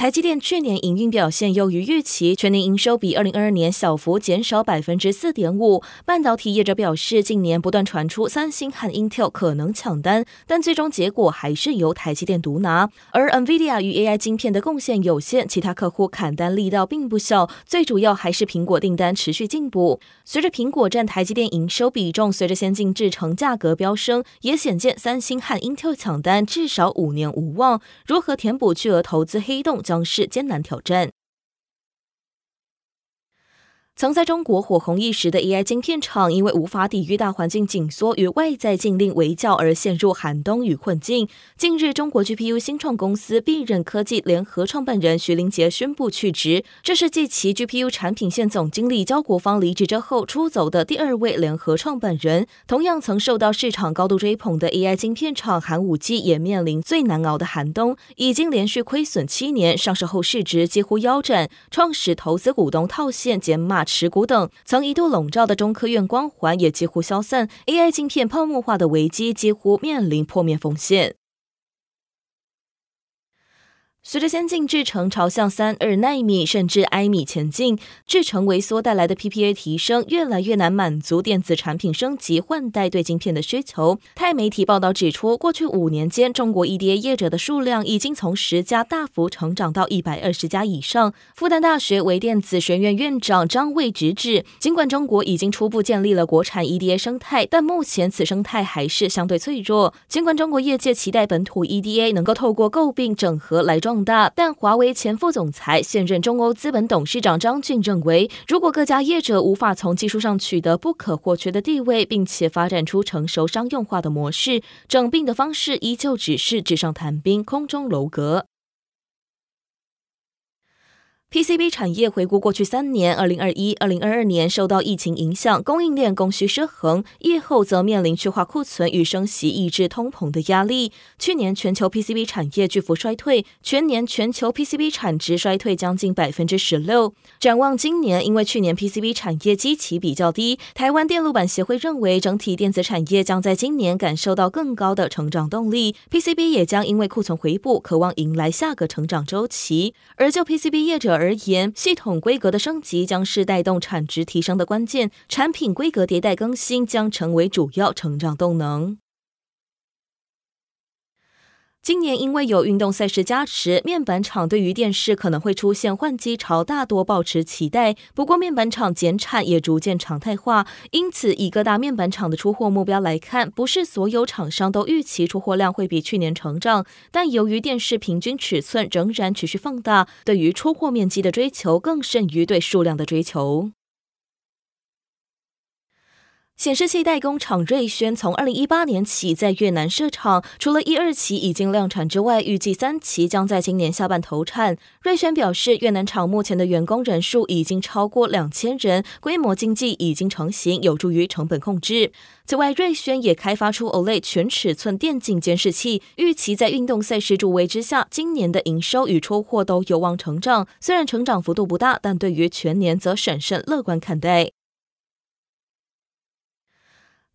台积电去年营运表现优于预期，全年营收比二零二二年小幅减少百分之四点五。半导体业者表示，近年不断传出三星和 Intel 可能抢单，但最终结果还是由台积电独拿。而 NVIDIA 与 AI 晶片的贡献有限，其他客户砍单力道并不小。最主要还是苹果订单持续进补。随着苹果占台积电营收比重随着先进制程价格飙升，也显见三星和 Intel 抢单至少五年无望。如何填补巨额投资黑洞？将是艰难挑战。曾在中国火红一时的 AI 晶片厂，因为无法抵御大环境紧缩与外在禁令围剿而陷入寒冬与困境。近日，中国 GPU 新创公司必任科技联合创办人徐林杰宣布去职，这是继其 GPU 产品线总经理焦国芳离职之后出走的第二位联合创办人。同样曾受到市场高度追捧的 AI 晶片厂寒武纪也面临最难熬的寒冬，已经连续亏损七年，上市后市值几乎腰斩，创始投资股东套现减码。持股等曾一度笼罩的中科院光环也几乎消散，AI 晶片泡沫化的危机几乎面临破灭风险。随着先进制程朝向三二纳米甚至埃米前进，制程萎缩带来的 PPA 提升，越来越难满足电子产品升级换代对晶片的需求。泰媒体报道指出，过去五年间，中国 EDA 业者的数量已经从十家大幅成长到一百二十家以上。复旦大学微电子学院院长张卫直指，尽管中国已经初步建立了国产 EDA 生态，但目前此生态还是相对脆弱。尽管中国业界期待本土 EDA 能够透过购并整合来壮大，但华为前副总裁、现任中欧资本董事长张俊认为，如果各家业者无法从技术上取得不可或缺的地位，并且发展出成熟商用化的模式，整并的方式依旧只是纸上谈兵、空中楼阁。PCB 产业回顾过去三年，二零二一、二零二二年受到疫情影响，供应链供需失衡，疫后则面临去化库存与升息抑制通膨的压力。去年全球 PCB 产业巨幅衰退，全年全球 PCB 产值衰退将近百分之十六。展望今年，因为去年 PCB 产业基期比较低，台湾电路板协会认为整体电子产业将在今年感受到更高的成长动力，PCB 也将因为库存回补，渴望迎来下个成长周期。而就 PCB 业者而言，系统规格的升级将是带动产值提升的关键，产品规格迭代更新将成为主要成长动能。今年因为有运动赛事加持，面板厂对于电视可能会出现换机潮，大多抱持期待。不过，面板厂减产也逐渐常态化，因此以各大面板厂的出货目标来看，不是所有厂商都预期出货量会比去年成长。但由于电视平均尺寸仍然持续放大，对于出货面积的追求更甚于对数量的追求。显示器代工厂瑞轩从二零一八年起在越南设厂，除了一二期已经量产之外，预计三期将在今年下半投产。瑞轩表示，越南厂目前的员工人数已经超过两千人，规模经济已经成型，有助于成本控制。此外，瑞轩也开发出 OLED 全尺寸电竞监视器，预期在运动赛事助威之下，今年的营收与出货都有望成长。虽然成长幅度不大，但对于全年则审慎乐观看待。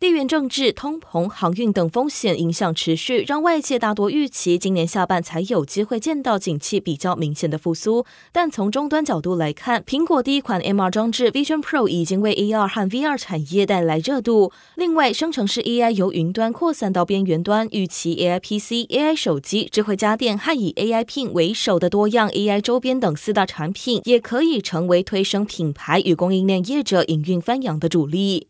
地缘政治、通膨、航运等风险影响持续，让外界大多预期今年下半才有机会见到景气比较明显的复苏。但从终端角度来看，苹果第一款 MR 装置 Vision Pro 已经为 AR 和 VR 产业带来热度。另外，生成式 AI 由云端扩散到边缘端，预期 AI PC、AI 手机、智慧家电和以 AI Pin 为首的多样 AI 周边等四大产品，也可以成为推升品牌与供应链业者营运翻扬的主力。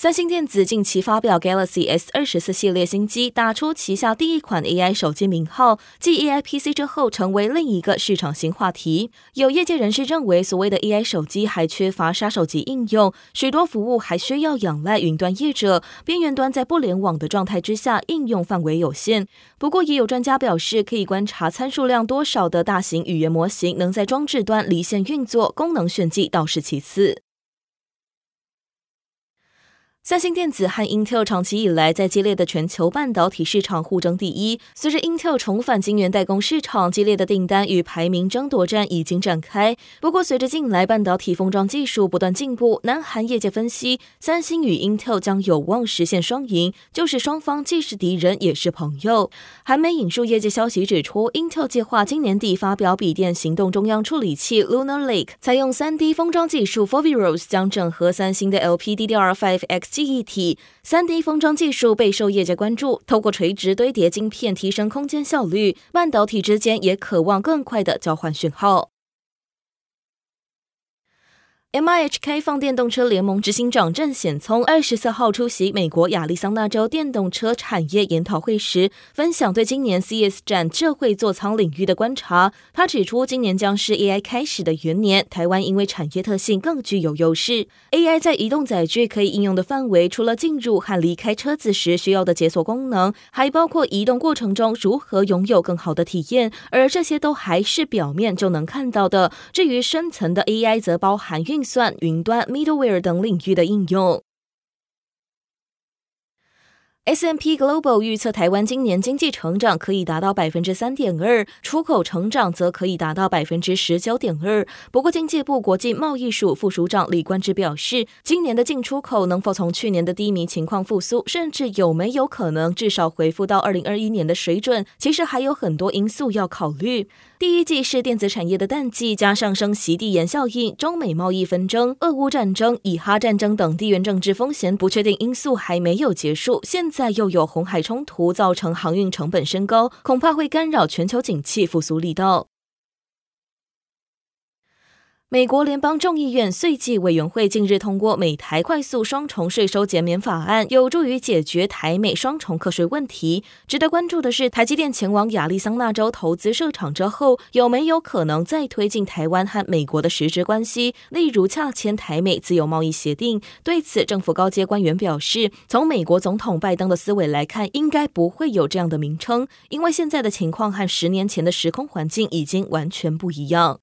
三星电子近期发表 Galaxy S 二十四系列新机，打出旗下第一款 AI 手机名号，继 AI PC 之后，成为另一个市场新话题。有业界人士认为，所谓的 AI 手机还缺乏杀手级应用，许多服务还需要仰赖云端业者，边缘端在不联网的状态之下，应用范围有限。不过，也有专家表示，可以观察参数量多少的大型语言模型能在装置端离线运作，功能炫技倒是其次。三星电子和 Intel 长期以来在激烈的全球半导体市场互争第一。随着 Intel 重返晶圆代工市场，激烈的订单与排名争夺战已经展开。不过，随着近来半导体封装技术不断进步，南韩业界分析，三星与 Intel 将有望实现双赢，就是双方既是敌人也是朋友。韩媒引述业界消息指出，Intel 计划今年底发表笔电行动中央处理器 Lunar Lake，采用 3D 封装技术 Foveros 将整合三星的 LPDDR5X。记忆体三 D 封装技术备受业界关注，透过垂直堆叠晶片提升空间效率，半导体之间也渴望更快的交换讯号。MIH 开放电动车联盟执行长郑显聪二十四号出席美国亚利桑那州电动车产业研讨会时，分享对今年 CS 展智慧座舱领域的观察。他指出，今年将是 AI 开始的元年，台湾因为产业特性更具有优势。AI 在移动载具可以应用的范围，除了进入和离开车子时需要的解锁功能，还包括移动过程中如何拥有更好的体验，而这些都还是表面就能看到的。至于深层的 AI，则包含运运算、云端、middleware 等领域的应用。S&P Global 预测台湾今年经济成长可以达到百分之三点二，出口成长则可以达到百分之十九点二。不过，经济部国际贸易署副署长李冠志表示，今年的进出口能否从去年的低迷情况复苏，甚至有没有可能至少恢复到二零二一年的水准，其实还有很多因素要考虑。第一季是电子产业的淡季，加上升息递延效应、中美贸易纷争、俄乌战争、以哈战争等地缘政治风险不确定因素还没有结束，现在又有红海冲突，造成航运成本升高，恐怕会干扰全球景气复苏力道。美国联邦众议院税计委员会近日通过美台快速双重税收减免法案，有助于解决台美双重课税问题。值得关注的是，台积电前往亚利桑那州投资设厂之后，有没有可能再推进台湾和美国的实质关系，例如洽签台美自由贸易协定？对此，政府高阶官员表示，从美国总统拜登的思维来看，应该不会有这样的名称，因为现在的情况和十年前的时空环境已经完全不一样。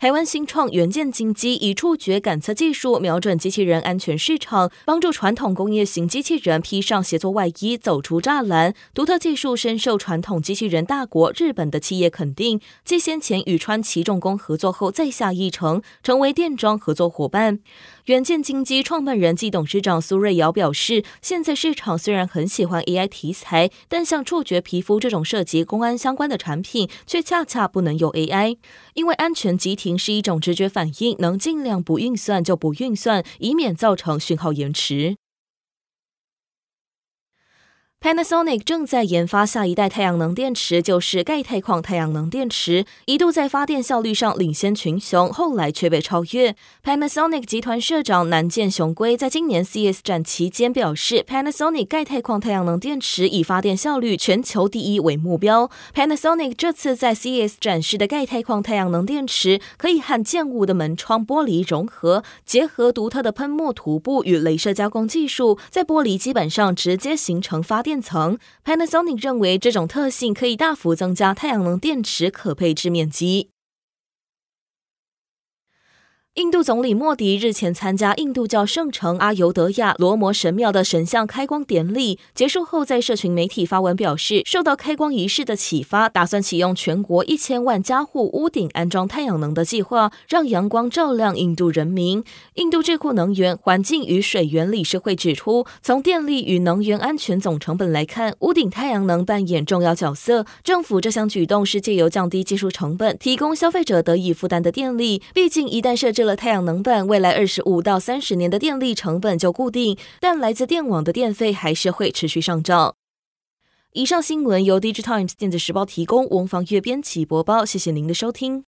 台湾新创元件精机以触觉感测技术瞄准机器人安全市场，帮助传统工业型机器人披上协作外衣，走出栅栏。独特技术深受传统机器人大国日本的企业肯定。继先前与川崎重工合作后，再下一城，成为电装合作伙伴。远见金基创办人暨董事长苏瑞瑶表示，现在市场虽然很喜欢 AI 题材，但像触觉皮肤这种涉及公安相关的产品，却恰恰不能用 AI，因为安全急停。是一种直觉反应，能尽量不运算就不运算，以免造成讯号延迟。Panasonic 正在研发下一代太阳能电池，就是钙钛矿太阳能电池，一度在发电效率上领先群雄，后来却被超越。Panasonic 集团社长南见雄规在今年 CS 展期间表示，Panasonic 钙钛矿太阳能电池以发电效率全球第一为目标。Panasonic 这次在 CS 展示的钙钛矿太阳能电池，可以和建物的门窗玻璃融合，结合独特的喷墨涂布与镭射加工技术，在玻璃基本上直接形成发电。电层，Panasonic 认为这种特性可以大幅增加太阳能电池可配置面积。印度总理莫迪日前参加印度教圣城阿尤德亚罗摩神庙的神像开光典礼结束后，在社群媒体发文表示，受到开光仪式的启发，打算启用全国一千万家户屋顶安装太阳能的计划，让阳光照亮印度人民。印度智库能源、环境与水源理事会指出，从电力与能源安全总成本来看，屋顶太阳能扮演重要角色。政府这项举动是借由降低技术成本，提供消费者得以负担的电力。毕竟，一旦设置了太阳能板，未来二十五到三十年的电力成本就固定，但来自电网的电费还是会持续上涨。以上新闻由 digit times 电子时报提供，翁方月编辑播报，谢谢您的收听。